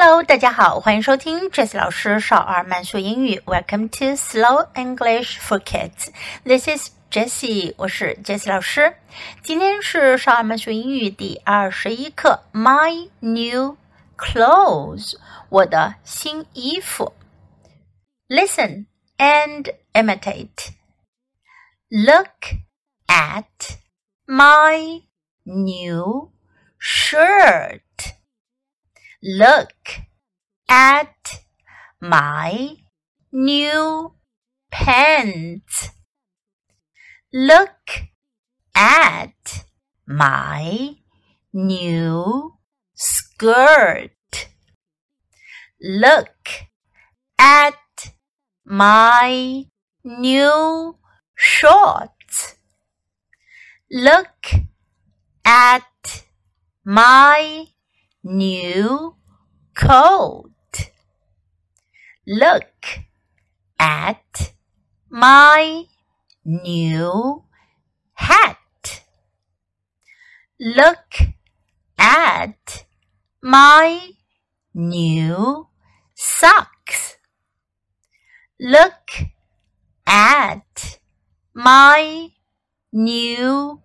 Hello，大家好，欢迎收听 Jessie 老师少儿慢速英语。Welcome to Slow English for Kids. This is Jessie，我是 Jessie 老师。今天是少儿慢速英语第二十一课。My new clothes，我的新衣服。Listen and imitate. Look at my new shirt. Look at my new pants. Look at my new skirt. Look at my new shorts. Look at my new coat. Look at my new hat. Look at my new socks. Look at my new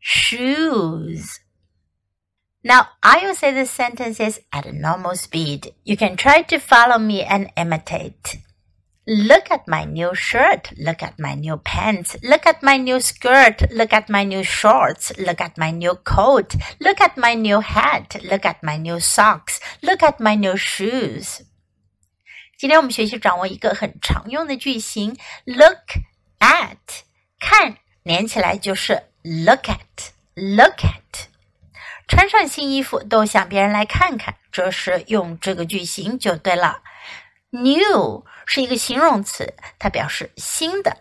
shoes. Now, I will say the sentences at a normal speed. You can try to follow me and imitate. Look at my new shirt. Look at my new pants. Look at my new skirt. Look at my new shorts. Look at my new coat. Look at my new hat. Look at my new socks. Look at my new shoes. 今天我们学习掌握一个很常用的句型，look at，看连起来就是 look at，look at。 穿上新衣服都想别人来看看，这时用这个句型就对了。New 是一个形容词，它表示新的。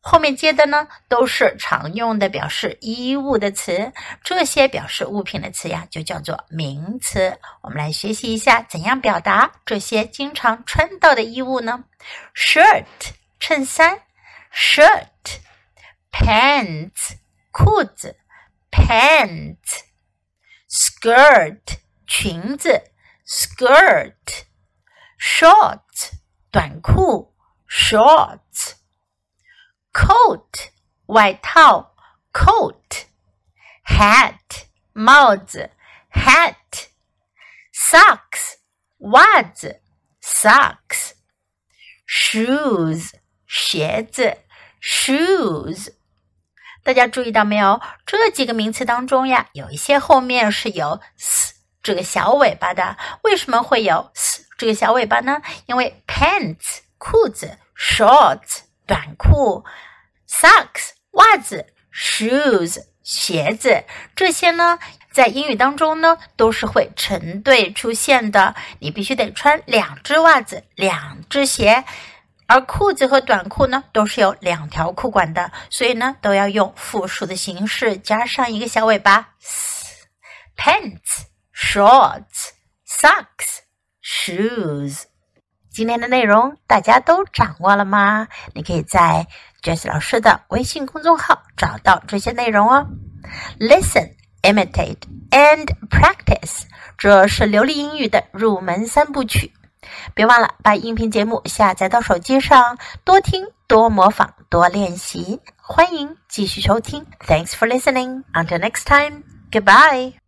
后面接的呢都是常用的表示衣物的词，这些表示物品的词呀就叫做名词。我们来学习一下怎样表达这些经常穿到的衣物呢？Shirt 衬衫，shirt，pants 裤子，pants。skirt 裙子，skirt shorts 短裤，shorts coat 外套，coat hat 帽子，hat socks 袜子，socks shoes 鞋子，shoes 大家注意到没有？这几个名词当中呀，有一些后面是有 s 这个小尾巴的。为什么会有 s 这个小尾巴呢？因为 pants 裤子，shorts 短裤，socks 袜子，shoes 鞋子，这些呢，在英语当中呢，都是会成对出现的。你必须得穿两只袜子，两只鞋。而裤子和短裤呢，都是有两条裤管的，所以呢，都要用复数的形式加上一个小尾巴。pants, shorts, socks, shoes。今天的内容大家都掌握了吗？你可以在 Jess 老师的微信公众号找到这些内容哦。Listen, imitate, and practice。这是流利英语的入门三部曲。别忘了把音频节目下载到手机上，多听、多模仿、多练习。欢迎继续收听。Thanks for listening. Until next time. Goodbye.